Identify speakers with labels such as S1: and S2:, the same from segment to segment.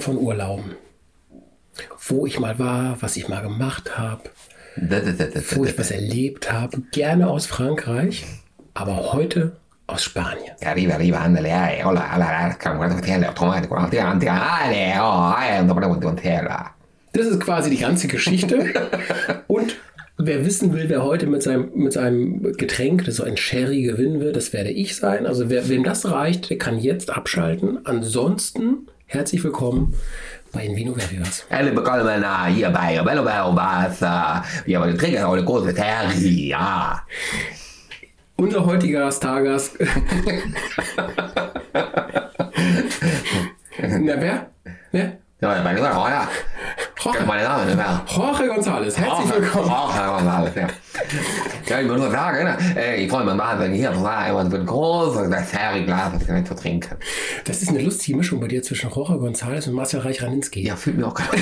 S1: gerne von Urlauben. Wo ich mal war, was ich mal gemacht habe, wo ich was erlebt habe. Gerne aus Frankreich, aber heute aus Spanien.
S2: Arriba, arriba, ándale, ay, hola, hola, hola, podemos contarla.
S1: Das ist quasi die ganze Geschichte. Und wer wissen will, wer heute mit seinem, mit seinem Getränk, das so ein Sherry gewinnen wird, das werde ich sein. Also wer, wem das reicht, der kann jetzt abschalten. Ansonsten herzlich willkommen bei Invino.
S2: Eller bekommen na hier bei Bello Bello Basa. Wir haben trinken eine große Terry, ja.
S1: Unser heutiger Stargast. Na, wer? Wer?
S2: Ja, meine Damen, ja.
S1: Jorge,
S2: Meine Damen, ja.
S1: Jorge González, herzlich willkommen.
S2: Auch, ja, ja. Ja, ich will nur sagen, ne, ich freue mich wahnsinnig hier zu sein und ein großes Terry-Glas mit zu trinken.
S1: Das ist eine lustige Mischung bei dir zwischen Jorge González und Marcel Reich-Raninski.
S2: Ja, fühlt mir auch gerade.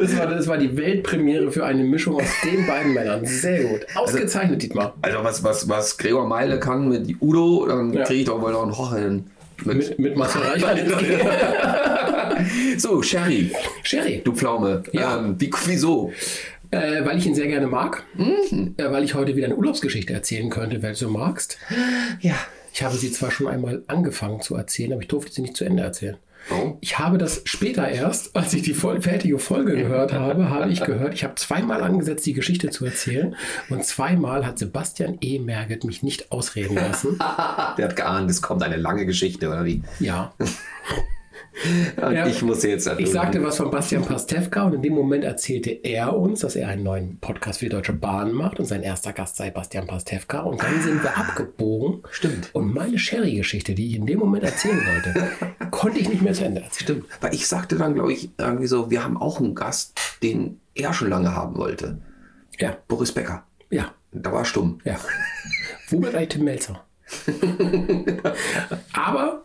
S1: Das war, das war die Weltpremiere für eine Mischung aus den beiden Männern. Sehr gut. Ausgezeichnet, Dietmar.
S3: Also was, was, was Gregor Meile kann mit Udo, dann
S1: Ja.
S3: kriege ich doch wohl noch einen Hoch hin. Mit,
S1: Mit,
S3: so, Sherry,
S1: Sherry.
S3: du Pflaume.
S1: Ja.
S3: Ähm, wie, wieso?
S1: Äh, weil ich ihn sehr gerne mag. Äh, weil ich heute wieder eine Urlaubsgeschichte erzählen könnte, wenn du magst.
S2: Ja.
S1: Ich habe sie zwar schon einmal angefangen zu erzählen, aber ich durfte sie nicht zu Ende erzählen.
S3: Oh.
S1: Ich habe das später erst, als ich die voll fertige Folge gehört habe, habe ich gehört, ich habe zweimal angesetzt, die Geschichte zu erzählen. Und zweimal hat Sebastian E. Merget mich nicht ausreden lassen.
S3: Der hat geahnt, es kommt eine lange Geschichte, oder wie?
S1: Ja. Ja.
S3: ich muss jetzt
S1: Ich sagte was von Bastian Pastewka und in dem Moment erzählte er uns, dass er einen neuen Podcast für die Deutsche Bahn macht und sein erster Gast sei Bastian Pastewka. Und dann sind wir abgebogen.
S3: Stimmt.
S1: Und meine Sherry-Geschichte, die ich in dem Moment erzählen wollte, konnte ich nicht mehr zu Ende erzählen.
S3: Stimmt. Weil ich sagte dann, glaube ich, irgendwie so, wir haben auch einen Gast, den er schon lange haben wollte.
S1: Ja,
S3: Boris Becker.
S1: ja,
S3: Da war stumm.
S1: ja. Wo bleibt Tim Melzer? Aber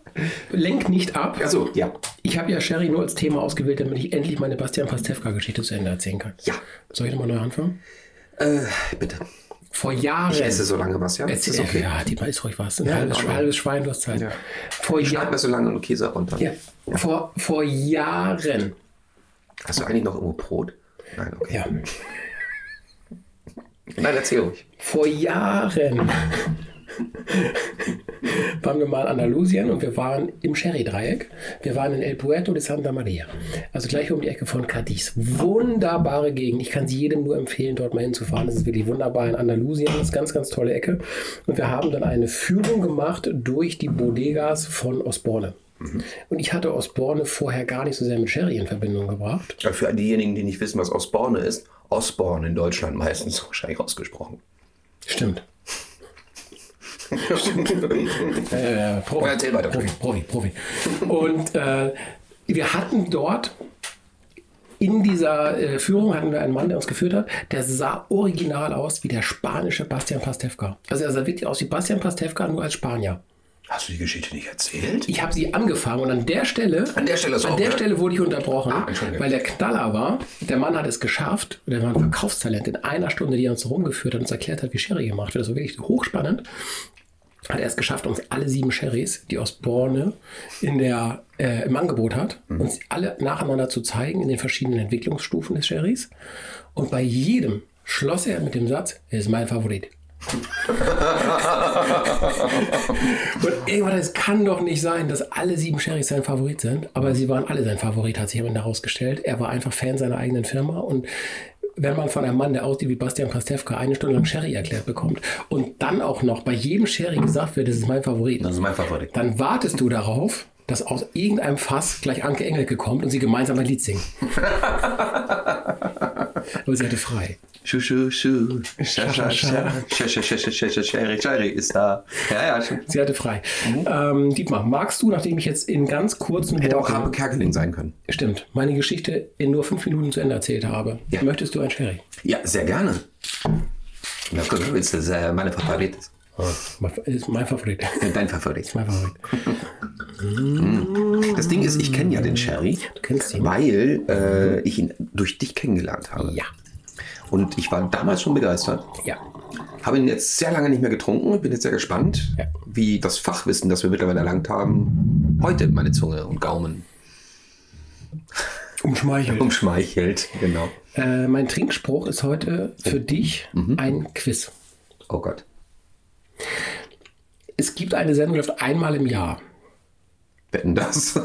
S1: lenk nicht ab.
S3: Achso, ja.
S1: Ich habe ja Sherry nur als Thema ausgewählt, damit ich endlich meine Bastian Pastewka-Geschichte zu Ende erzählen kann.
S3: Ja.
S1: Soll ich nochmal neu anfangen?
S3: Äh, bitte.
S1: Vor Jahren.
S3: Ich esse so lange was, ja?
S1: Es
S3: Ist okay?
S1: Ja, die ist ruhig was. Ein
S3: Ja,
S1: halbes,
S3: in Ordnung.
S1: halbes Schwein, du hast Zeit.
S3: Ja.
S1: Vor,
S3: Schneid
S1: Jahr,
S3: mir so lange nur Käse runter.
S1: ja, vor, vor Jahren.
S3: Hast du eigentlich noch irgendwo Brot? Nein, okay.
S1: Ja,
S3: Nein, erzähl ruhig.
S1: vor Jahren waren wir mal in Andalusien und wir waren im Sherry-Dreieck. Wir waren in El Puerto de Santa Maria. Also gleich um die Ecke von Cadiz. Wunderbare Gegend. Ich kann sie jedem nur empfehlen, dort mal hinzufahren. Das ist wirklich wunderbar in Andalusien. Das ist ganz, ganz tolle Ecke. Und wir haben dann eine Führung gemacht durch die Bodegas von Osborne. Und ich hatte Osborne vorher gar nicht so sehr mit Sherry in Verbindung gebracht.
S3: Ja, Für diejenigen, die nicht wissen, was Osborne ist, Osborne in Deutschland meistens wahrscheinlich ausgesprochen.
S1: Stimmt. Äh, Profi,
S3: Ja, erzähl weiter.
S1: Profi, Profi, Profi. Und äh, wir hatten dort in dieser äh, Führung hatten wir einen Mann, der uns geführt hat, der sah original aus wie der spanische Bastian Pastewka. Also er sah wirklich aus wie Bastian Pastewka, nur als Spanier.
S3: Hast du die Geschichte nicht erzählt?
S1: Ich habe sie angefangen und an der Stelle,
S3: An der Stelle
S1: an
S3: auch,
S1: der
S3: ne?
S1: Stelle wurde ich unterbrochen,
S3: Ah,
S1: weil der Knaller war, der Mann hat es geschafft, der war ein Verkaufstalent in einer Stunde, die er uns rumgeführt hat und uns erklärt hat, wie Sherry gemacht wird. Das war wirklich hochspannend. Hat er es geschafft, uns alle sieben Sherrys, die Osborne in der, äh, im Angebot hat,
S3: Mhm.
S1: uns alle nacheinander zu zeigen in den verschiedenen Entwicklungsstufen des Sherrys. Und bei jedem schloss er mit dem Satz, er ist mein Favorit. Und irgendwann, es kann doch nicht sein, dass alle sieben Sherrys sein Favorit sind, aber sie waren alle sein Favorit, hat sich am Ende herausgestellt. Er war einfach Fan seiner eigenen Firma und wenn man von einem Mann, der aussieht wie Bastian Pastewka, eine Stunde lang Sherry erklärt bekommt und dann auch noch bei jedem Sherry gesagt wird, das ist mein Favorit,
S3: Das ist mein Favorit.
S1: dann wartest du darauf, dass aus irgendeinem Fass gleich Anke Engelke kommt und sie gemeinsam ein Lied singen. Aber sie hatte frei.
S3: Schu, schu, schu. Scha, scha, scha. Scha, scha, scha, scha, scha, Sherry, Sherry ist da. Ja, ja.
S1: Sie hatte frei. Ähm, Dietmar, magst du, nachdem ich jetzt in ganz kurzen
S3: Hätte auch
S1: Worten-
S3: Harpe Kerkeling sein können.
S1: Stimmt, meine Geschichte in nur fünf Minuten zu Ende erzählt habe,
S3: Ja.
S1: möchtest du ein Sherry?
S3: Ja, sehr gerne. Na gut, das ist äh, meine Favorit.
S1: Mein- Ist mein Favorit.
S3: Dein Favorit.
S1: mein Favorit.
S3: Das Ding ist, ich kenne ja den Sherry,
S1: Du kennst ihn.
S3: weil äh, ich ihn durch dich kennengelernt habe.
S1: Ja.
S3: Und ich war damals schon begeistert.
S1: Ja.
S3: Habe ihn jetzt sehr lange nicht mehr getrunken. Bin jetzt sehr gespannt,
S1: Ja.
S3: wie das Fachwissen, das wir mittlerweile erlangt haben, heute meine Zunge und Gaumen
S1: Umschmeichelt.
S3: umschmeichelt. Genau.
S1: Äh, mein Trinkspruch ist heute für dich ein Quiz.
S3: Oh Gott.
S1: Es gibt eine Sendung, die läuft einmal im Jahr.
S3: Wetten das?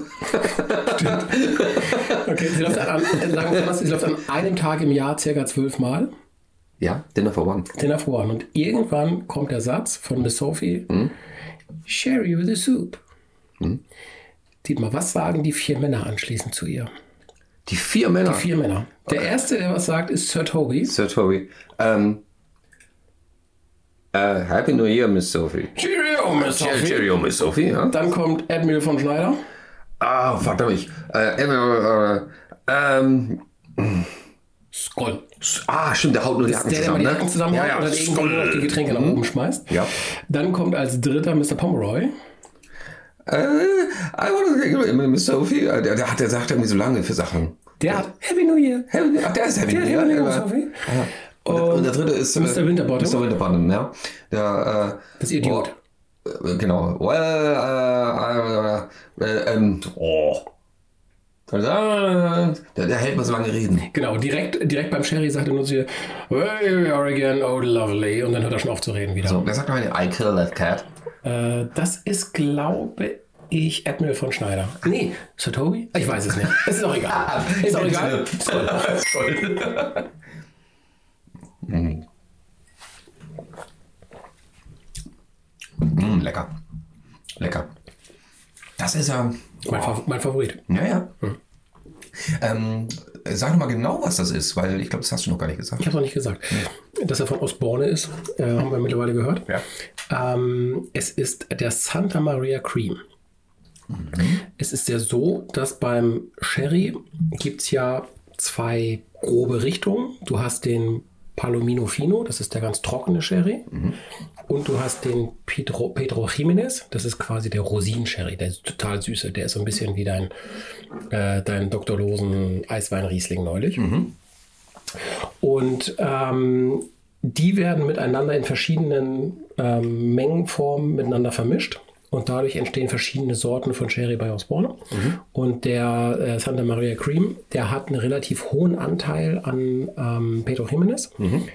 S1: Okay, sie läuft an, sagen wir mal, sie läuft an einem Tag im Jahr circa zwölfmal.
S3: ja, Dinner for One.
S1: Dinner for One. Und irgendwann kommt der Satz von Miss Sophie: Sherry with a soup. Dietmar, was sagen die vier Männer anschließend zu ihr?
S3: Die vier Männer.
S1: Vier Männer. Der erste, der was sagt, ist Sir Toby.
S3: Sir Toby. Ähm, äh, Happy New Year, Miss Sophie.
S1: Cheerio, Miss Sophie.
S3: Cheerio, Miss Sophie, ja.
S1: Dann kommt Admiral von Schneider.
S3: Ah, verdammt. ich. Äh, äh, äh, ähm,
S1: Skoll.
S3: ah, stimmt, der haut nur die
S1: Der,
S3: Hacken
S1: der immer
S3: zusammen,
S1: die
S3: ne?
S1: Hacken zusammenhaut
S3: ja, ja.
S1: oder der irgendwo nur noch die Getränke nach oben schmeißt.
S3: Ja.
S1: Dann kommt als dritter Mr. Pomeroy.
S3: Äh, I wanna Miss Sophie. Äh, Der, der, hat, der sagt irgendwie so lange für Sachen.
S1: Der hat Happy New Year.
S3: Happy- Ach, der ist Happy
S1: Der
S3: New Year.
S1: Happy New Year,
S3: ja.
S1: Sophie.
S3: Und, der- und der dritte ist äh,
S1: Mr. Winterbottom.
S3: Mr. Winterbottom, ja. Der, äh,
S1: Das Idiot.
S3: oh, äh, genau. Well, äh, äh, äh, ähm, oh. Der, der hält mal so lange reden.
S1: Genau, direkt, direkt beim Sherry sagt er nur zu ihr, Hey, you are again, oh lovely. Und dann hört er schon auf zu reden wieder.
S3: So, wer sagt noch eine I kill that cat?
S1: Äh, das ist, glaube ich, Admiral von Schneider. Nee, Sir Toby? Ich weiß es nicht. Es ist auch egal. Ist auch egal.
S3: Mm, lecker. Lecker. Das ist ja.
S1: Mein, Fa mein Favorit.
S3: Ja, ja. Ähm, sag doch mal genau, was das ist, weil ich glaube, das hast du noch gar nicht gesagt.
S1: Ich habe noch nicht gesagt. Dass er von Osborne ist, äh, haben wir mittlerweile gehört.
S3: Ja.
S1: Ähm, es ist der Santa Maria Cream. Es ist ja so, dass beim Sherry gibt es ja zwei grobe Richtungen. Du hast den Palomino Fino, das ist der ganz trockene Sherry. Und du hast den Pedro, Pedro Jimenez, das ist quasi der Rosin-Sherry, der ist total süße. Der ist so ein bisschen wie dein, äh, dein Dr. Losen Eiswein-Riesling neulich. Und ähm, die werden miteinander in verschiedenen ähm, Mengenformen miteinander vermischt. Und dadurch entstehen verschiedene Sorten von Sherry bei Osborne. Und der äh, Santa Maria Cream, der hat einen relativ hohen Anteil an ähm, Pedro Jimenez.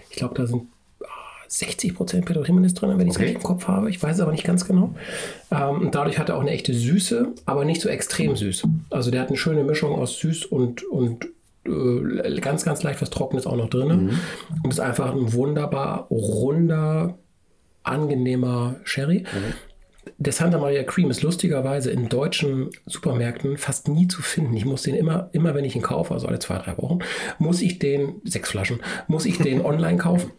S1: Ich glaube, da sind ah, 60% Pedro Jimenez drin, wenn ich es
S3: Okay.
S1: richtig im Kopf habe. Ich weiß es aber nicht ganz genau. Ähm, und dadurch hat er auch eine echte Süße, aber nicht so extrem süß. Also der hat eine schöne Mischung aus süß und, und äh, ganz, ganz leicht was Trockenes auch noch drin. Und ist einfach ein wunderbar runder, angenehmer Sherry. Der Santa Maria Cream ist lustigerweise in deutschen Supermärkten fast nie zu finden. Ich muss den immer, immer wenn ich ihn kaufe, also alle zwei, drei Wochen, muss ich den, sechs Flaschen, muss ich den online kaufen.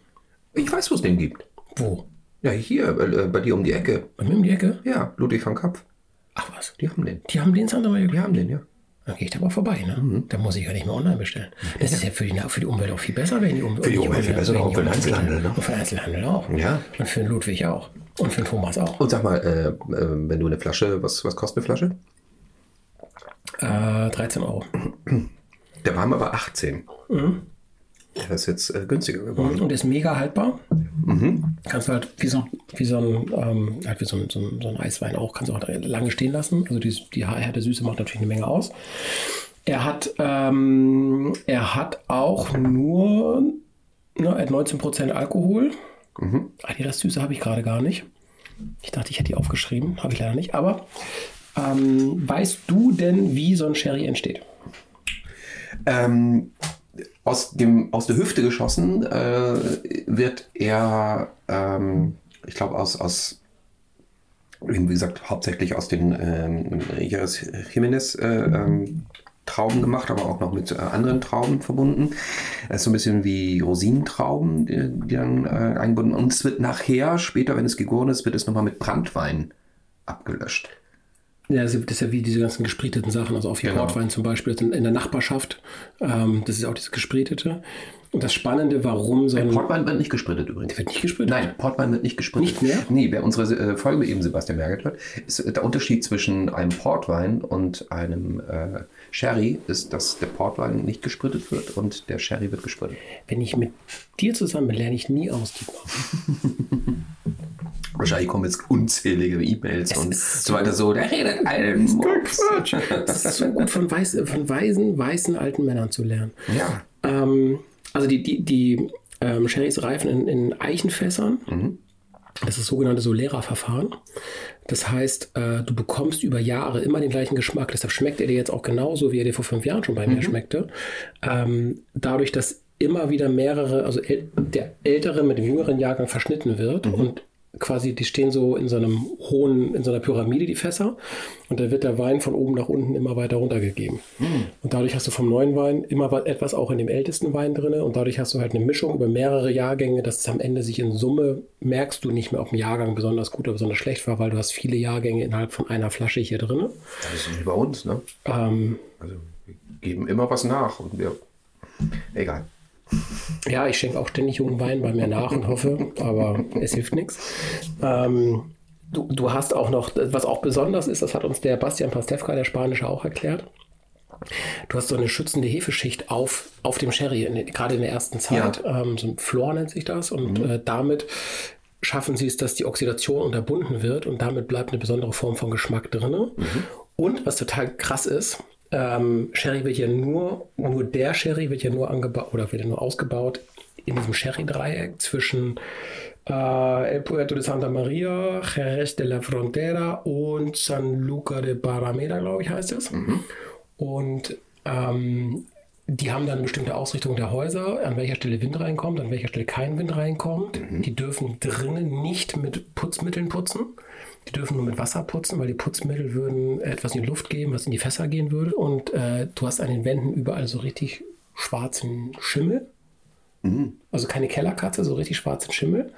S3: Ich weiß, wo es den gibt.
S1: Wo?
S3: Ja, hier, äh, bei dir um die Ecke.
S1: Bei mir um die Ecke?
S3: Ja, Ludwig van Kapf.
S1: Ach was.
S3: Die haben den.
S1: Die haben den Santa Maria
S3: Die
S1: Cream.
S3: haben den, ja.
S1: Dann gehe ich da mal vorbei, ne? Da muss ich ja nicht mehr online bestellen. Das ist ja für die, für die Umwelt auch viel besser, wenn die Umwelt.
S3: Für die Umwelt viel besser, auch für den Einzelhandel, ne?
S1: Und für den Einzelhandel auch.
S3: Ja.
S1: Und für den Ludwig auch. Und für den Thomas auch.
S3: Und sag mal, äh, äh, wenn du eine Flasche, was, was kostet eine Flasche?
S1: Äh, 13 Euro.
S3: Der war mal bei 18. Der ist jetzt äh, günstiger geworden.
S1: Und ist mega haltbar. Kannst du halt wie so, wie so ein, ähm, halt wie so ein, so, ein, so ein Eiswein auch, kannst du auch lange stehen lassen. Also die, die Härte Süße macht natürlich eine Menge aus. Er hat, ähm, er hat auch nur ne, er hat 19% Alkohol. Ah, die Restsüße habe ich gerade gar nicht. Ich dachte, ich hätte die aufgeschrieben. Habe ich leider nicht. Aber ähm, weißt du denn, wie so ein Sherry entsteht?
S3: Ähm, aus, dem, aus der Hüfte geschossen äh, wird er, ähm, ich glaube, aus, aus, wie gesagt, hauptsächlich aus den ähm, Jimenez äh, ähm, Trauben gemacht, aber auch noch mit äh, anderen Trauben verbunden. Das ist so ein bisschen wie Rosinentrauben, die, die dann äh, eingebunden Und es wird nachher, später, wenn es gegoren ist, wird es nochmal mit Brandwein abgelöscht.
S1: Ja, das ist ja wie diese ganzen gespriteten Sachen, also auf
S3: Genau.
S1: Portwein zum Beispiel in, der Nachbarschaft. Ähm, das ist auch dieses gespritete. Und das Spannende, warum so ein.
S3: Portwein wird nicht gesprittet übrigens.
S1: wird nicht gesprittet?
S3: Nein, Portwein wird nicht gesprittet.
S1: Nicht mehr?
S3: Nee, wer unsere äh, Folge eben Sebastian Merget hört, ist äh, der Unterschied zwischen einem Portwein und einem äh, Sherry ist, dass der Portwein nicht gesprittet wird und der Sherry wird gesprittet.
S1: Wenn ich mit dir zusammen bin, lerne ich nie aus, Dietmar.
S3: Wahrscheinlich kommen jetzt unzählige E-Mails und so weiter so. Der redet allen Mucks.
S1: Das ist so gut von, weiß, von weisen, weißen alten Männern zu lernen.
S3: Ja.
S1: Ähm, also die, die, die ähm, Sherrys reifen in, in Eichenfässern. Das ist das sogenannte Solera-Verfahren. Das heißt, äh, du bekommst über Jahre immer den gleichen Geschmack. Deshalb schmeckt er dir jetzt auch genauso, wie er dir vor fünf Jahren schon bei mir schmeckte. Ähm, dadurch, dass immer wieder mehrere, also äl der ältere mit dem jüngeren Jahrgang verschnitten wird und quasi, die stehen so in so einem hohen, in so einer Pyramide, die Fässer. Und da wird der Wein von oben nach unten immer weiter runtergegeben. Und dadurch hast du vom neuen Wein immer wa- etwas auch in dem ältesten Wein drin. Und dadurch hast du halt eine Mischung über mehrere Jahrgänge, dass es am Ende sich in Summe merkst du nicht mehr, ob ein Jahrgang besonders gut oder besonders schlecht war, weil du hast viele Jahrgänge innerhalb von einer Flasche hier drin.
S3: Das ist wie bei uns, ne?
S1: Ähm,
S3: Also wir geben immer was nach und wir. Egal.
S1: Ja, ich schenke auch ständig jungen Wein bei mir nach und hoffe, aber es hilft nichts. Ähm, du, du hast auch noch, was auch besonders ist, das hat uns der Bastian Pastewka, der Spanische, auch erklärt. Du hast so eine schützende Hefeschicht auf, auf dem Sherry, in, gerade in der ersten Zeit. Ähm, so ein Flor nennt sich das. Und äh, damit schaffen sie es, dass die Oxidation unterbunden wird und damit bleibt eine besondere Form von Geschmack drin. Und was total krass ist, ähm, Sherry wird ja nur, nur der Sherry wird ja nur angebaut oder wird ja nur ausgebaut in diesem Sherry-Dreieck zwischen äh, El Puerto de Santa Maria, Jerez de la Frontera und San Luca de Barrameda, glaube ich, heißt es. Und ähm, die haben dann eine bestimmte Ausrichtung der Häuser, an welcher Stelle Wind reinkommt, an welcher Stelle kein Wind reinkommt. Die dürfen drinnen nicht mit Putzmitteln putzen. Die dürfen nur mit Wasser putzen, weil die Putzmittel würden etwas in die Luft geben, was in die Fässer gehen würde. Und äh, du hast an den Wänden überall so richtig schwarzen Schimmel. Also keine Kellerkatze, so richtig schwarzen Schimmel.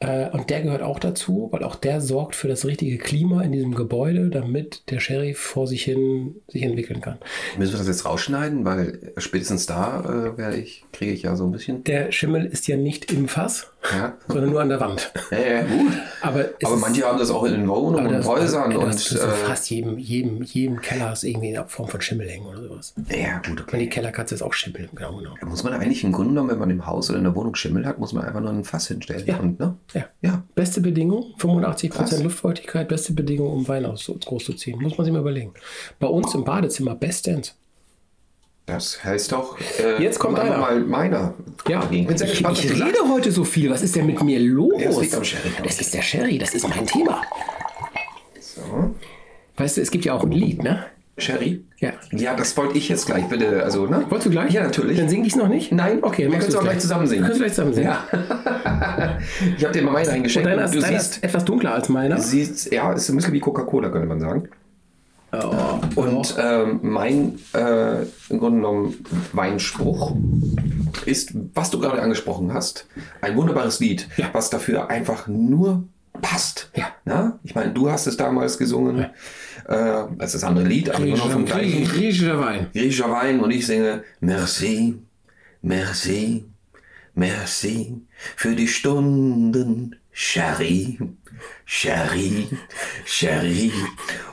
S1: Äh, und der gehört auch dazu, weil auch der sorgt für das richtige Klima in diesem Gebäude, damit der Sherry vor sich hin sich entwickeln kann.
S3: Müssen wir das jetzt rausschneiden? Weil spätestens da äh, ich, kriege ich ja so ein bisschen.
S1: Der Schimmel ist ja nicht im Fass,
S3: Ja.
S1: sondern nur an der Wand.
S3: Ja, ja, gut.
S1: Aber,
S3: Aber
S1: ist-
S3: manche haben das auch in den Wohnungen und
S1: das-
S3: Häusern
S1: ey,
S3: und.
S1: das ist so
S3: äh,
S1: fast jedem, jedem, jedem Keller ist irgendwie eine Form von Schimmel hängen oder sowas.
S3: ja, gut,
S1: Und die
S3: okay.
S1: Kellerkatze ist auch Schimmel, genau, genau.
S3: Da muss man eigentlich im Grunde genommen, wenn man im Haus oder in der Wohnung Schimmel hat, muss man einfach nur ein Fass hinstellen.
S1: Ja.
S3: Und, ne?
S1: Ja.
S3: Ja.
S1: Beste Bedingung, 85%
S3: Krass.
S1: Luftfeuchtigkeit, beste Bedingung, um Wein aus groß zu ziehen. Muss man sich mal überlegen. Bei uns im Badezimmer bestens.
S3: Das heißt doch. Äh,
S1: Jetzt kommt einer.
S3: mal meiner.
S1: Ja,
S3: ich bin sehr
S1: ich,
S3: gespannt,
S1: ich
S3: du
S1: rede
S3: sagst.
S1: heute so viel. Was ist denn mit mir los?
S3: Ja, das Sherry.
S1: Das ist der Sherry, das ist mein Thema.
S3: So.
S1: Weißt du, es gibt ja auch ein Lied, ne?
S3: Sherry?
S1: Ja.
S3: Ja, das wollte ich jetzt gleich, bitte. Also, ne?
S1: Wolltest du gleich?
S3: Ja, natürlich.
S1: Dann singe ich es noch nicht?
S3: Nein,
S1: Okay,
S3: wir können es auch gleich zusammen singen.
S1: Wir können es gleich zusammen singen.
S3: Ja. ich habe dir mal meinen eingeschenkt.
S1: Deiner,
S3: und du
S1: deiner
S3: siehst,
S1: ist etwas dunkler als meiner.
S3: siehst, ja, ist ein bisschen wie Coca-Cola, könnte man sagen.
S1: Oh,
S3: Und ähm, mein äh, im Grunde genommen Weinspruch ist, was du gerade angesprochen hast, ein wunderbares Lied,
S1: Ja.
S3: was dafür einfach nur passt.
S1: Ja.
S3: Na? Ich meine, du hast es damals gesungen, äh, das ist das andere Lied, aber immer noch vom gleichen
S1: griechischer Wein.
S3: griechischer Wein und ich singe Merci, merci, merci für die Stunden, Sherry, Sherry, Sherry.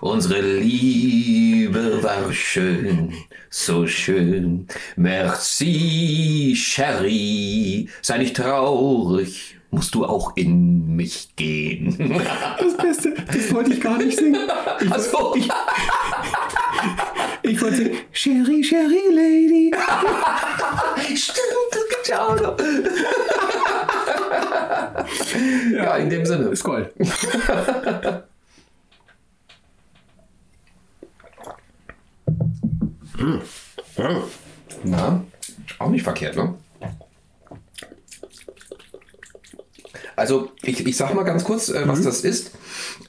S3: Unsere Liebe war schön, so schön. Merci, Sherry. Sei nicht traurig, musst du auch in mich gehen.
S1: Das Beste, das wollte ich gar nicht singen. Ich,
S3: Also,
S1: ich, ich wollte singen, Sherry, Sherry Lady.
S3: stimmt, das gibt's ja auch noch. ja, in dem Sinne.
S1: Ist Gold.
S3: Na, auch nicht verkehrt, ne? Also ich, ich sag mal ganz kurz, äh, was das ist.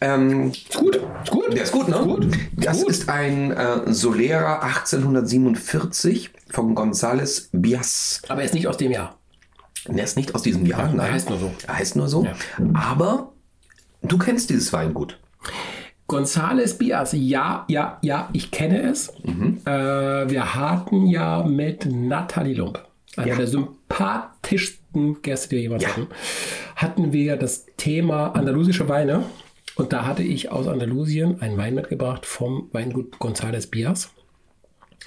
S3: Ähm,
S1: Ist gut, ist gut.
S3: der ist gut, ne?
S1: gut.
S3: Das
S1: gut.
S3: ist ein äh, Solera 1847 von González Bias.
S1: Aber er ist nicht aus dem Jahr.
S3: Der ist nicht aus diesem Jahr, nein.
S1: heißt nur so.
S3: Er heißt nur so.
S1: Ja.
S3: Aber du kennst dieses Weingut.
S1: González Bias, ja, ja, ja, ich kenne es.
S3: Mhm.
S1: Äh, wir hatten ja mit Nathalie Lump, einer
S3: Ja.
S1: der sympathischsten Gäste, die wir jemals
S3: Ja.
S1: hatten, hatten wir das Thema andalusische Weine. Und da hatte ich aus Andalusien einen Wein mitgebracht vom Weingut González Bias,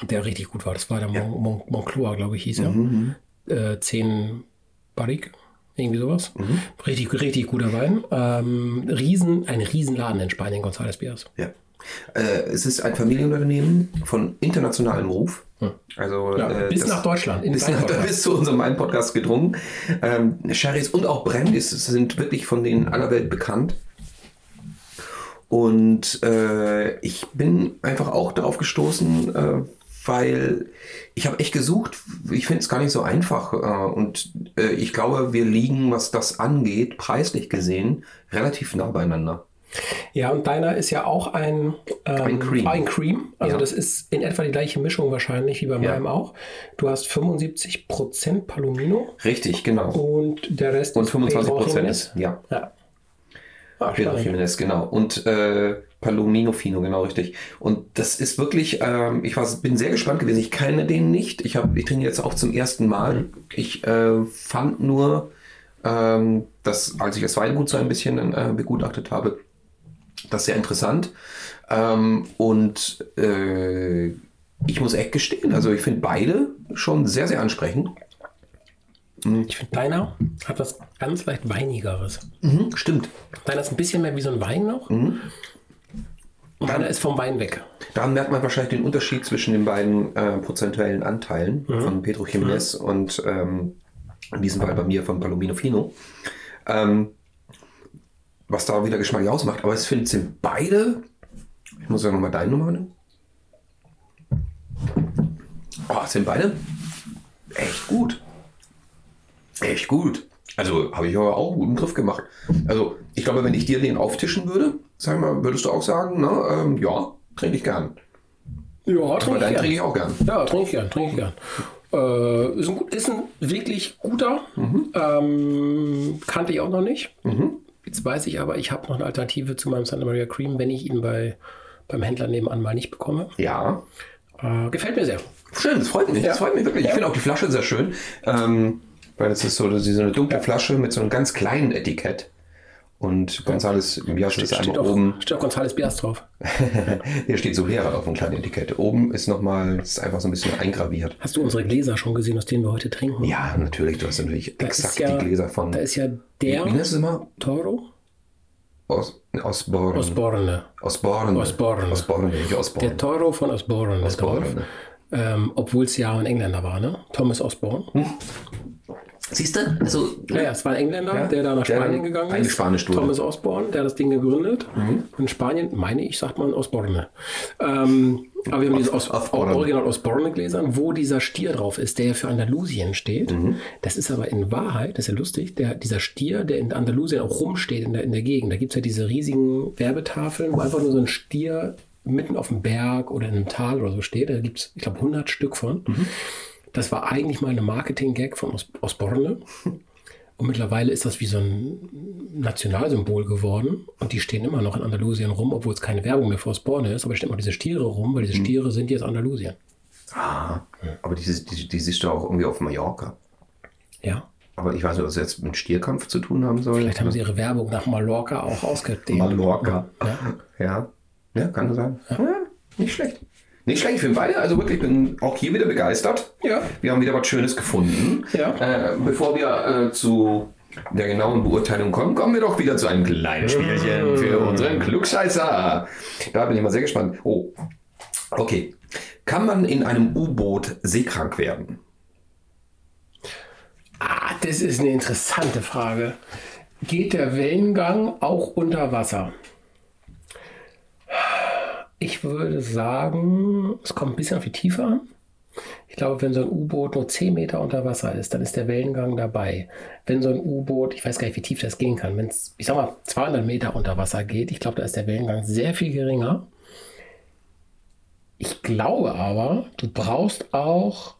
S1: der richtig gut war. Das war der Mon Mon Moncloa, glaube ich, hieß er.
S3: Mhm,
S1: Äh, 10 Barrique, irgendwie sowas.
S3: Mhm.
S1: Richtig, richtig guter Wein. Ähm, riesen, ein Riesenladen in Spanien, González Bias.
S3: Ja. Äh, es ist ein Familienunternehmen von internationalem Ruf. Also
S1: Hm. Ja,
S3: äh,
S1: bis nach Deutschland.
S3: Bis,
S1: den
S3: nach, bis zu unserem einen Podcast gedrungen. Ähm, Sherrys und auch Brandys sind wirklich von denen aller Welt bekannt. Und äh, ich bin einfach auch darauf gestoßen, äh, weil ich habe echt gesucht. Ich finde es gar nicht so einfach. Äh, und äh, ich glaube, wir liegen, was das angeht, preislich gesehen, relativ nah beieinander.
S1: Ja, und deiner ist ja auch ein, ähm,
S3: Ein Cream.
S1: Ein Cream. Also
S3: Ja.
S1: das ist in etwa die gleiche Mischung wahrscheinlich wie bei
S3: Ja.
S1: meinem auch. Du hast 75% Palomino
S3: Richtig, genau.
S1: und der Rest
S3: Und
S1: ist
S3: 25
S1: Pedro
S3: Prozent
S1: Jiménez.
S3: ist, ja.
S1: Ja. Ah,
S3: Pedro. Jimenez, genau. Und äh, Palomino Fino, genau richtig. Und das ist wirklich, ähm, ich war, bin sehr gespannt gewesen. Ich kenne den nicht. Ich, hab, ich trinke jetzt auch zum ersten Mal. Ich äh, fand nur, ähm, dass, als ich das Weingut so ein bisschen äh, begutachtet habe, das sehr interessant. Ähm, und äh, ich muss echt gestehen, also ich finde beide schon sehr, sehr ansprechend.
S1: Ich finde, deiner hat was ganz leicht Weinigeres.
S3: Mhm, stimmt.
S1: Deiner ist ein bisschen mehr wie so ein Wein noch.
S3: Mhm.
S1: Und deiner ist vom Wein weg.
S3: Daran merkt man wahrscheinlich den Unterschied zwischen den beiden äh, prozentuellen Anteilen von Pedro Jiménez und ähm, in diesem Fall bei mir von Palomino Fino. Ähm, was da wieder geschmacklich ausmacht. Aber ich finde, sind beide. Ich muss ja nochmal deine Nummer nehmen. Oh, sind beide echt gut. Echt gut. Also habe ich aber auch einen guten Griff gemacht. Also ich glaube, wenn ich dir den auftischen würde, sag mal, würdest du auch sagen, ne, ähm, ja, trinke ich gern.
S1: Ja, trinke ich gern.
S3: trinke ich auch gern.
S1: Ja, trinke ich gern, trinke ich gern. Äh, ist, ein, ist ein wirklich guter.
S3: Mhm.
S1: Ähm, kannte ich auch noch nicht. Jetzt weiß ich aber, ich habe noch eine Alternative zu meinem Santa Maria Cream, wenn ich ihn bei, beim Händler nebenan mal nicht bekomme.
S3: Ja.
S1: Äh, gefällt mir sehr.
S3: Schön, das freut mich. Das freut mich wirklich. Ich finde auch die Flasche sehr schön. Ähm, weil das ist so, das ist so eine dunkle Flasche mit so einem ganz kleinen Etikett. Und González Bias ist
S1: Steht
S3: einmal
S1: auch,
S3: oben.
S1: steht auch González Bias drauf.
S3: Hier steht Solera auf dem kleinen Etikett. Oben ist nochmal, ist einfach so ein bisschen eingraviert.
S1: Hast du unsere Gläser schon gesehen, aus denen wir heute trinken?
S3: Ja, natürlich. Du hast natürlich
S1: Da
S3: exakt
S1: ja,
S3: die Gläser von.
S1: Da ist ja
S3: wie
S1: der
S3: nennt es immer?
S1: Toro
S3: Aus, Osborne.
S1: Osborne.
S3: Osborne.
S1: Osborne.
S3: Osborne, nicht Osborne.
S1: Der Toro von Osborne.
S3: Osborne.
S1: Ähm, Obwohl es ja ein Engländer war, ne? Thomas Osborne.
S3: Siehst du? Also,
S1: Ja, ja, es war ein Engländer,
S3: Ja,
S1: der da nach Spanien gegangen ist.
S3: wurde.
S1: Thomas Osborne, der hat das Ding gegründet. In Spanien, meine ich, sagt man Osborne. Ähm, aber wir haben diese Os
S3: Osborne.
S1: Original Osborne Gläsern, wo dieser Stier drauf ist, der ja für Andalusien steht.
S3: Mhm.
S1: Das ist aber in Wahrheit, das ist ja lustig, der, dieser Stier, der in Andalusien auch rumsteht in der, in der Gegend. Da gibt es ja diese riesigen Werbetafeln, wo einfach nur so ein Stier mitten auf dem Berg oder in einem Tal oder so steht. Da gibt es, ich glaube, 100 Stück von.
S3: Mhm.
S1: Das war eigentlich mal eine Marketing-Gag von Os Osborne. Und mittlerweile ist das wie so ein Nationalsymbol geworden. Und die stehen immer noch in Andalusien rum, obwohl es keine Werbung mehr für Osborne ist. Aber es stehen immer diese Stiere rum, weil
S3: Mhm.
S1: diese Stiere sind jetzt Andalusien.
S3: ah, aber die, die, die siehst du auch irgendwie auf Mallorca.
S1: Ja.
S3: Aber ich weiß nicht, ob es jetzt mit Stierkampf zu tun haben soll.
S1: Vielleicht haben sie ihre Werbung nach Mallorca auch ausgedehnt.
S3: Mallorca.
S1: Ja.
S3: Ja, ja kann sein. Ja. nicht schlecht. Nicht schlecht, ich finde beide. Also wirklich, bin auch hier wieder begeistert.
S1: Ja.
S3: Wir haben wieder was Schönes gefunden.
S1: Ja.
S3: Äh, bevor wir äh, zu der genauen Beurteilung kommen, kommen wir doch wieder zu einem kleinen Spielchen für unseren Klugscheißer. Da bin ich mal sehr gespannt. Oh, okay. Kann man in einem U-Boot seekrank werden?
S1: Ah, das ist eine interessante Frage. Geht der Wellengang auch unter Wasser? Ich würde sagen, es kommt ein bisschen auf die Tiefe an. Ich glaube, wenn so ein U-Boot nur 10 Meter unter Wasser ist, dann ist der Wellengang dabei. Wenn so ein U-Boot, ich weiß gar nicht, wie tief das gehen kann, wenn es, ich sag mal, 200 Meter unter Wasser geht, ich glaube, da ist der Wellengang sehr viel geringer. Ich glaube aber, du brauchst auch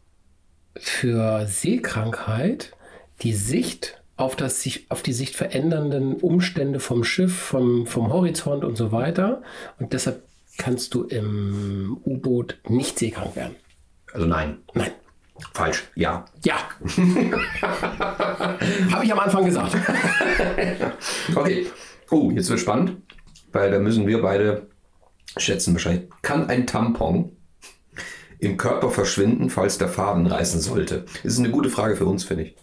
S1: für Seekrankheit die Sicht auf, das, auf die sich verändernden Umstände vom Schiff, vom, vom Horizont und so weiter. Und deshalb kannst du im U-Boot nicht seekrank werden.
S3: Also nein.
S1: Nein.
S3: Falsch. Ja.
S1: Ja. Habe ich am Anfang gesagt.
S3: Okay. Oh, jetzt wird spannend, weil da müssen wir beide schätzen Bescheid. Kann ein Tampon im Körper verschwinden, falls der Faden reißen sollte? Das ist eine gute Frage für uns, finde ich.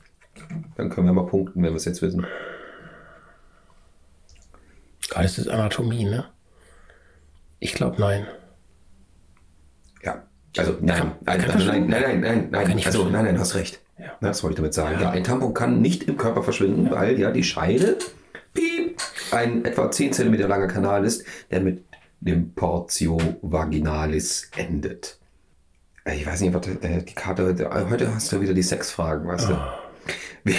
S3: Dann können wir mal punkten, wenn wir es jetzt wissen.
S1: Das ist Anatomie, ne? Ich glaube, nein.
S3: Ja. Also nein, nein, also, nein, nein, nein, nein,
S1: Kann
S3: nein.
S1: nicht
S3: Also nein, nein, hast recht.
S1: Ja.
S3: Das wollte ich damit sagen. Ja. ein Tampon kann nicht im Körper verschwinden, weil ja die Scheide piep, ein etwa 10 cm langer Kanal ist, der mit dem Portio vaginalis endet. Äh, Ich weiß nicht, was äh, die Karte heute. Heute hast du wieder die Sexfragen, weißt du?
S1: Du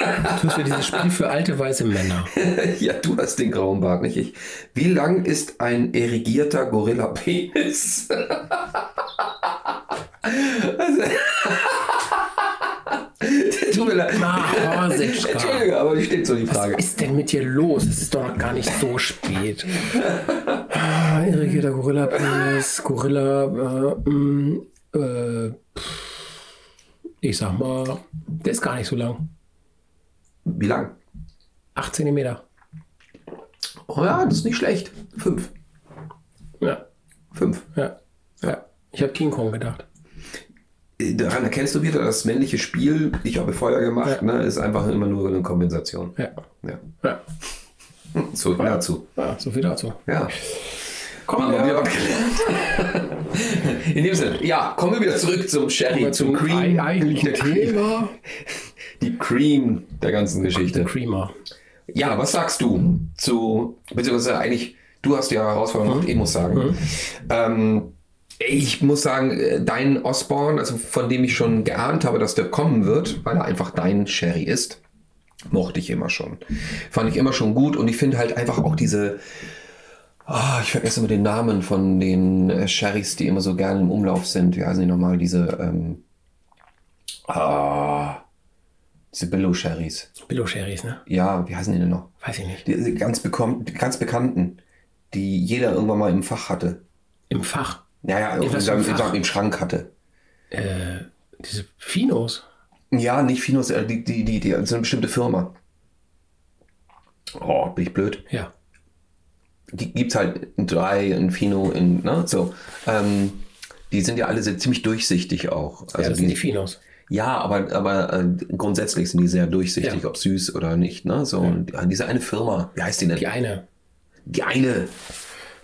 S1: hast ja dieses Spiel für alte weiße Männer.
S3: ja, du hast den grauen Bart, nicht ich. Wie lang ist ein erigierter Gorilla-Penis? also, Tut mir leid. Entschuldige, aber die steht so die
S1: Was
S3: Frage.
S1: ist denn mit dir los? Es ist doch noch gar nicht so spät. Ah, irrigierter Gorilla-Penis, Gorilla, äh, mm, äh, ich sag mal, der ist gar nicht so lang.
S3: Wie lang?
S1: 8 Zentimeter.
S3: Oh ja, das ist nicht schlecht. Fünf.
S1: Ja,
S3: Fünf.
S1: ja, ja. Ich habe King Kong gedacht.
S3: Äh, Daran erkennst du wieder, das männliche Spiel, ich habe Feuer gemacht,
S1: Ja.
S3: ne, ist einfach immer nur eine Kompensation.
S1: Ja,
S3: Ja.
S1: ja.
S3: So dazu.
S1: ja so viel dazu.
S3: Ja.
S1: Kommen
S3: wir gelernt. In dem Sinne, ja, kommen wir wieder zurück zum Sherry, zum Cream.
S1: eigentlichen. Thema.
S3: Die Cream der ganzen Geschichte.
S1: Creamer.
S3: Ja, was sagst du zu, beziehungsweise eigentlich, du hast die Herausforderung gemacht, ich muss sagen. Ähm, ich muss sagen, äh, dein Osborne, also von dem ich schon geahnt habe, dass der kommen wird, weil er einfach dein Sherry ist, mochte ich immer schon. Fand ich immer schon gut und ich finde halt einfach auch diese, ah, ich vergesse immer den Namen von den äh, Sherrys, die immer so gerne im Umlauf sind. Wie heißen die nochmal? Diese, ähm, ah, diese Billow-Sherrys.
S1: Billo Sherrys, ne?
S3: Ja, wie heißen die denn noch?
S1: Weiß ich nicht.
S3: Die ganz, bekom die ganz bekannten, die jeder irgendwann mal im Fach hatte.
S1: Im Fach.
S3: Naja,
S1: In was für
S3: seinem,
S1: einem
S3: in
S1: Fach?
S3: seinem- im Schrank hatte.
S1: Äh, diese Finos.
S3: Ja, nicht Finos, äh, die, die, die, die, so eine bestimmte Firma. Oh, bin ich blöd.
S1: Ja.
S3: Die gibt's halt in drei, in Fino, in, ne, so. Ähm, die sind ja alle sehr, ziemlich durchsichtig auch.
S1: ja,
S3: Also
S1: das sind die, Finos.
S3: Ja, aber, aber äh, grundsätzlich sind die sehr durchsichtig,
S1: Ja.
S3: ob süß oder nicht, ne, so. Und ja, diese eine Firma, wie heißt die denn?
S1: Die eine.
S3: Die eine.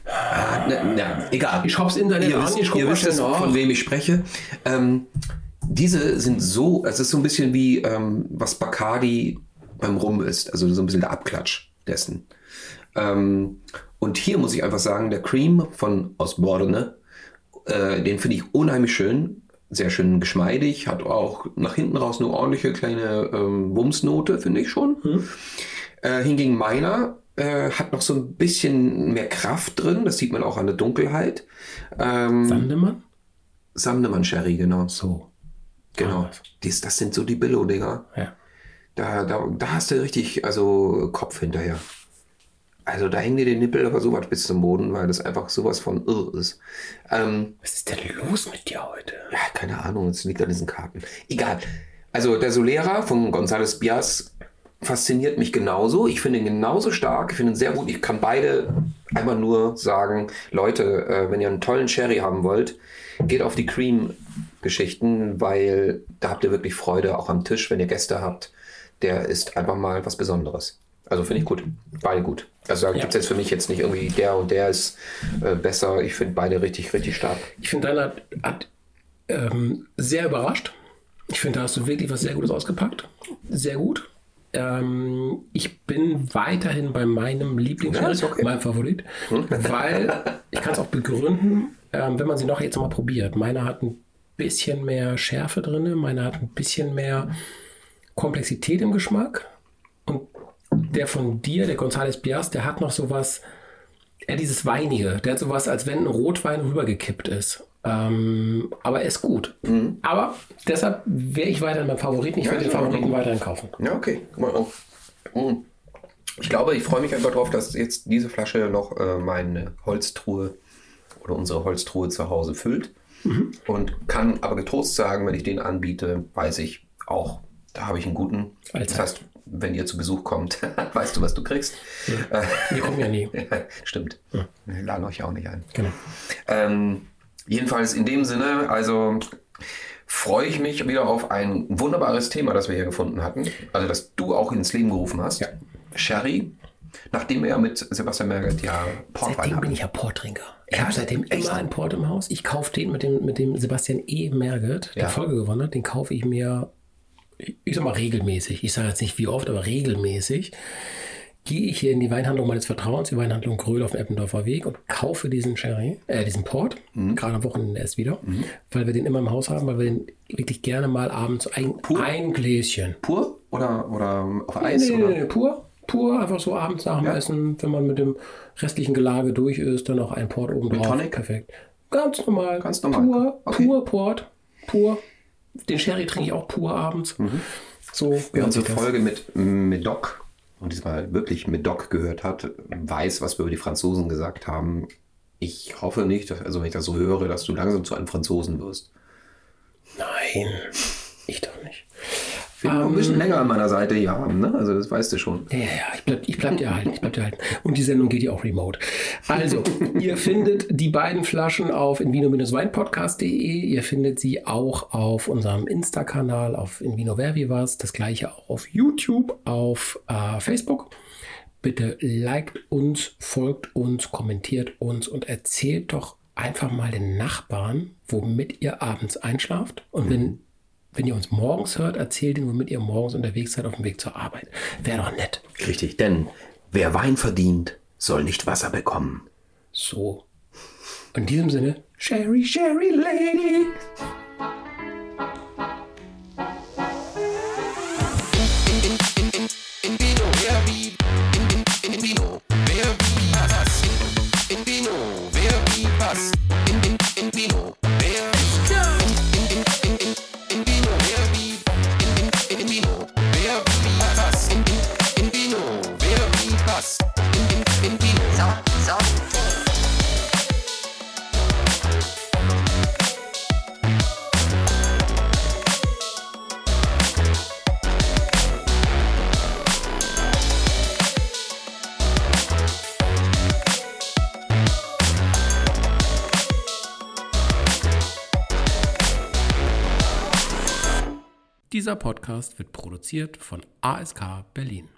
S3: Ah, na, na, egal.
S1: Ich hab's Internet
S3: ihr
S1: an,
S3: wisst,
S1: ich guck
S3: ihr wisst es, von wem ich spreche. Ähm, diese sind so, es ist so ein bisschen wie ähm, was Bacardi beim Rum ist. Also so ein bisschen der Abklatsch dessen. Ähm, und hier muss ich einfach sagen, der Cream von Osborne, äh, den finde ich unheimlich schön. Sehr schön geschmeidig, hat auch nach hinten raus eine ordentliche kleine ähm, Wumsnote, finde ich schon. Äh, hingegen meiner äh, hat noch so ein bisschen mehr Kraft drin, das sieht man auch an der Dunkelheit. Ähm,
S1: Sandemann?
S3: Sandemann Sherry, genau.
S1: So.
S3: Genau.
S1: Ah.
S3: Dies, das sind so die Billo-Dinger.
S1: Ja.
S3: Da, da, da hast du richtig, also Kopf hinterher. Also da hängen dir die Nippel aber sowas bis zum Boden, weil das einfach sowas von irr ist. Ähm,
S1: Was ist denn los mit dir heute?
S3: ja, keine Ahnung, es liegt an diesen Karten. Egal. Also der Solera von González Bias fasziniert mich genauso. Ich finde ihn genauso stark. Ich finde ihn sehr gut. Ich kann beide einmal nur sagen, Leute, äh, wenn ihr einen tollen Sherry haben wollt, geht auf die Cream-Geschichten, weil da habt ihr wirklich Freude, auch am Tisch, wenn ihr Gäste habt. Der ist einfach mal was Besonderes. Also finde ich gut. Beide gut. Also da gibt es jetzt für mich jetzt nicht irgendwie der und der ist äh, besser. Ich finde beide richtig, richtig stark.
S1: Ich finde, deiner hat, hat ähm, sehr überrascht. Ich finde, da hast du wirklich was sehr Gutes ausgepackt. Sehr gut. Ähm, ich bin weiterhin bei meinem Lieblings,
S3: Ja, okay.
S1: meinem Favorit, weil ich kann es auch begründen, ähm, wenn man sie noch jetzt mal probiert. Meiner hat ein bisschen mehr Schärfe drin, meine hat ein bisschen mehr Komplexität im Geschmack. Der von dir, der González Bias, der hat noch sowas, ja, dieses Weinige. Der hat sowas, als wenn ein Rotwein rübergekippt ist. Ähm, aber er ist gut. Aber deshalb wäre ich weiterhin beim Favoriten. Ich
S3: Ja,
S1: werde den. Favoriten weiterhin kaufen.
S3: Ja, okay. Mal auf. Hm. Ich glaube, ich freue mich einfach darauf, dass jetzt diese Flasche noch äh, meine Holztruhe oder unsere Holztruhe zu Hause füllt. Und kann aber getrost sagen, wenn ich den anbiete, weiß ich auch, da habe ich einen guten.
S1: Allzeit.
S3: Das heißt, wenn ihr zu Besuch kommt, weißt du, was du kriegst.
S1: Wir kommen ja nie.
S3: Stimmt. Wir laden euch auch nicht ein.
S1: Genau.
S3: Ähm, jedenfalls in dem Sinne, also freue ich mich wieder auf ein wunderbares Thema, das wir hier gefunden hatten. Also, das du auch ins Leben gerufen hast.
S1: Ja.
S3: Sherry. Nachdem wir ja mit Sebastian Merget ja Portwein
S1: Seitdem bin
S3: hatten.
S1: ich ja Porttrinker. Ich
S3: Ja,
S1: habe seitdem
S3: echt?
S1: immer einen Port im Haus. Ich kaufe den mit dem, mit dem Sebastian E. Merget, der
S3: Ja.
S1: Folge gewonnen hat. Den kaufe ich mir, ich sag mal regelmäßig. Ich sage jetzt nicht wie oft, aber regelmäßig. Gehe ich hier in die Weinhandlung meines Vertrauens, die Weinhandlung Gröhl auf dem Eppendorfer Weg und kaufe diesen Sherry, äh, diesen Port,
S3: Mhm.
S1: gerade am Wochenende erst wieder, weil wir den immer im Haus haben, weil wir den wirklich gerne mal abends ein, ein Gläschen.
S3: Pur oder, oder auf Eis?
S1: Nee, nee, nee, pur. Pur, einfach so abends nach dem Essen, wenn man mit dem restlichen Gelage durch ist, dann noch ein Port oben drauf.
S3: Tonic?
S1: Perfekt. Ganz normal.
S3: Ganz normal.
S1: Pur,
S3: Okay.
S1: pur Port. Pur. Den Sherry trinke ich auch pur abends. So.
S3: Wer unsere. Folge mit Medoc und diesmal wirklich Medoc gehört hat, weiß, was wir über die Franzosen gesagt haben. Ich hoffe nicht, dass, also wenn ich das so höre, dass du langsam zu einem Franzosen wirst.
S1: Nein, ich doch
S3: will noch ein bisschen länger an meiner Seite hier haben, ne? Also das weißt du schon.
S1: Ja, ja, ich bleib, ich bleib dir halten, ich bleib dir halten. Und die Sendung geht ja auch remote. Also, ihr findet die beiden Flaschen auf invino-weinpodcast.de. Ihr findet sie auch auf unserem Insta-Kanal, auf Invino Verbivas. Das gleiche auch auf YouTube, auf äh, Facebook. Bitte liked uns, folgt uns, kommentiert uns und erzählt doch einfach mal den Nachbarn, womit ihr abends einschlaft. Und wenn, wenn ihr uns morgens hört, erzählt ihnen, womit ihr morgens unterwegs seid auf dem Weg zur Arbeit. Wäre doch nett.
S3: Richtig, denn wer Wein verdient, soll nicht Wasser bekommen.
S1: So. In diesem Sinne, Sherry, Sherry Lady. Podcast wird produziert von ASK Berlin.